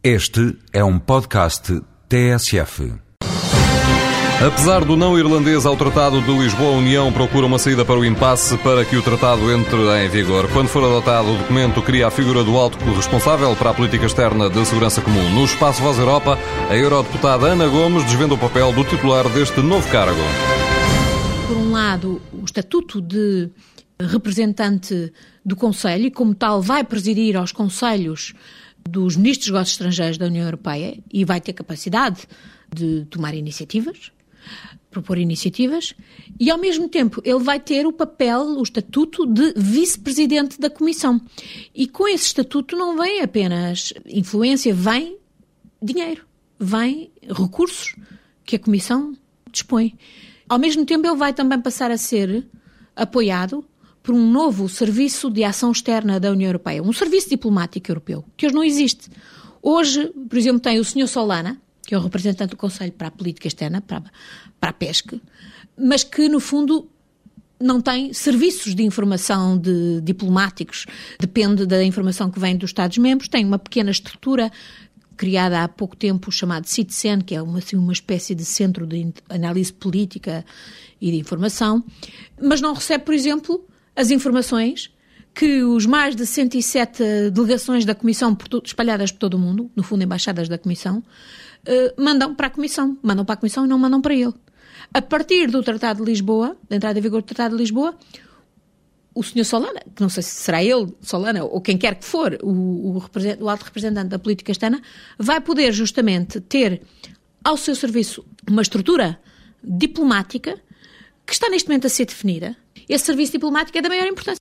Este é um podcast TSF. Apesar do não irlandês ao Tratado de Lisboa, a União procura uma saída para o impasse para que o tratado entre em vigor. Quando for adotado, o documento cria a figura do alto responsável para a política externa de segurança comum. No Espaço Voz Europa, a eurodeputada Ana Gomes desvenda o papel do titular deste novo cargo. Por um lado, o estatuto de representante do Conselho e, como tal, vai presidir aos Conselhos dos Ministros dos Negócios Estrangeiros da União Europeia e vai ter capacidade de tomar iniciativas, propor iniciativas, e ao mesmo tempo ele vai ter o papel, o estatuto de vice-presidente da Comissão. E com esse estatuto não vem apenas influência, vem dinheiro, vem recursos que a Comissão dispõe. Ao mesmo tempo ele vai também passar a ser apoiado por um novo Serviço de Ação Externa da União Europeia, um serviço diplomático europeu, que hoje não existe. Hoje, por exemplo, tem o Sr. Solana, que é o representante do Conselho para a Política Externa, para, para a pesca, mas que, no fundo, não tem serviços de informação de diplomáticos, depende da informação que vem dos Estados-membros, tem uma pequena estrutura criada há pouco tempo chamado CITSEN, que é uma, assim, uma espécie de centro de análise política e de informação, mas não recebe, por exemplo, as informações que os mais de 107 delegações da Comissão espalhadas por todo o mundo, no fundo embaixadas da Comissão, eh, mandam para a Comissão. Mandam para a Comissão e não mandam para ele. A partir do Tratado de Lisboa, da entrada em vigor do Tratado de Lisboa, o Sr. Solana, que não sei se será ele, Solana, ou quem quer que for, o, o, o alto representante da política externa, vai poder justamente ter ao seu serviço uma estrutura diplomática que está neste momento a ser definida esse serviço diplomático é da maior importância.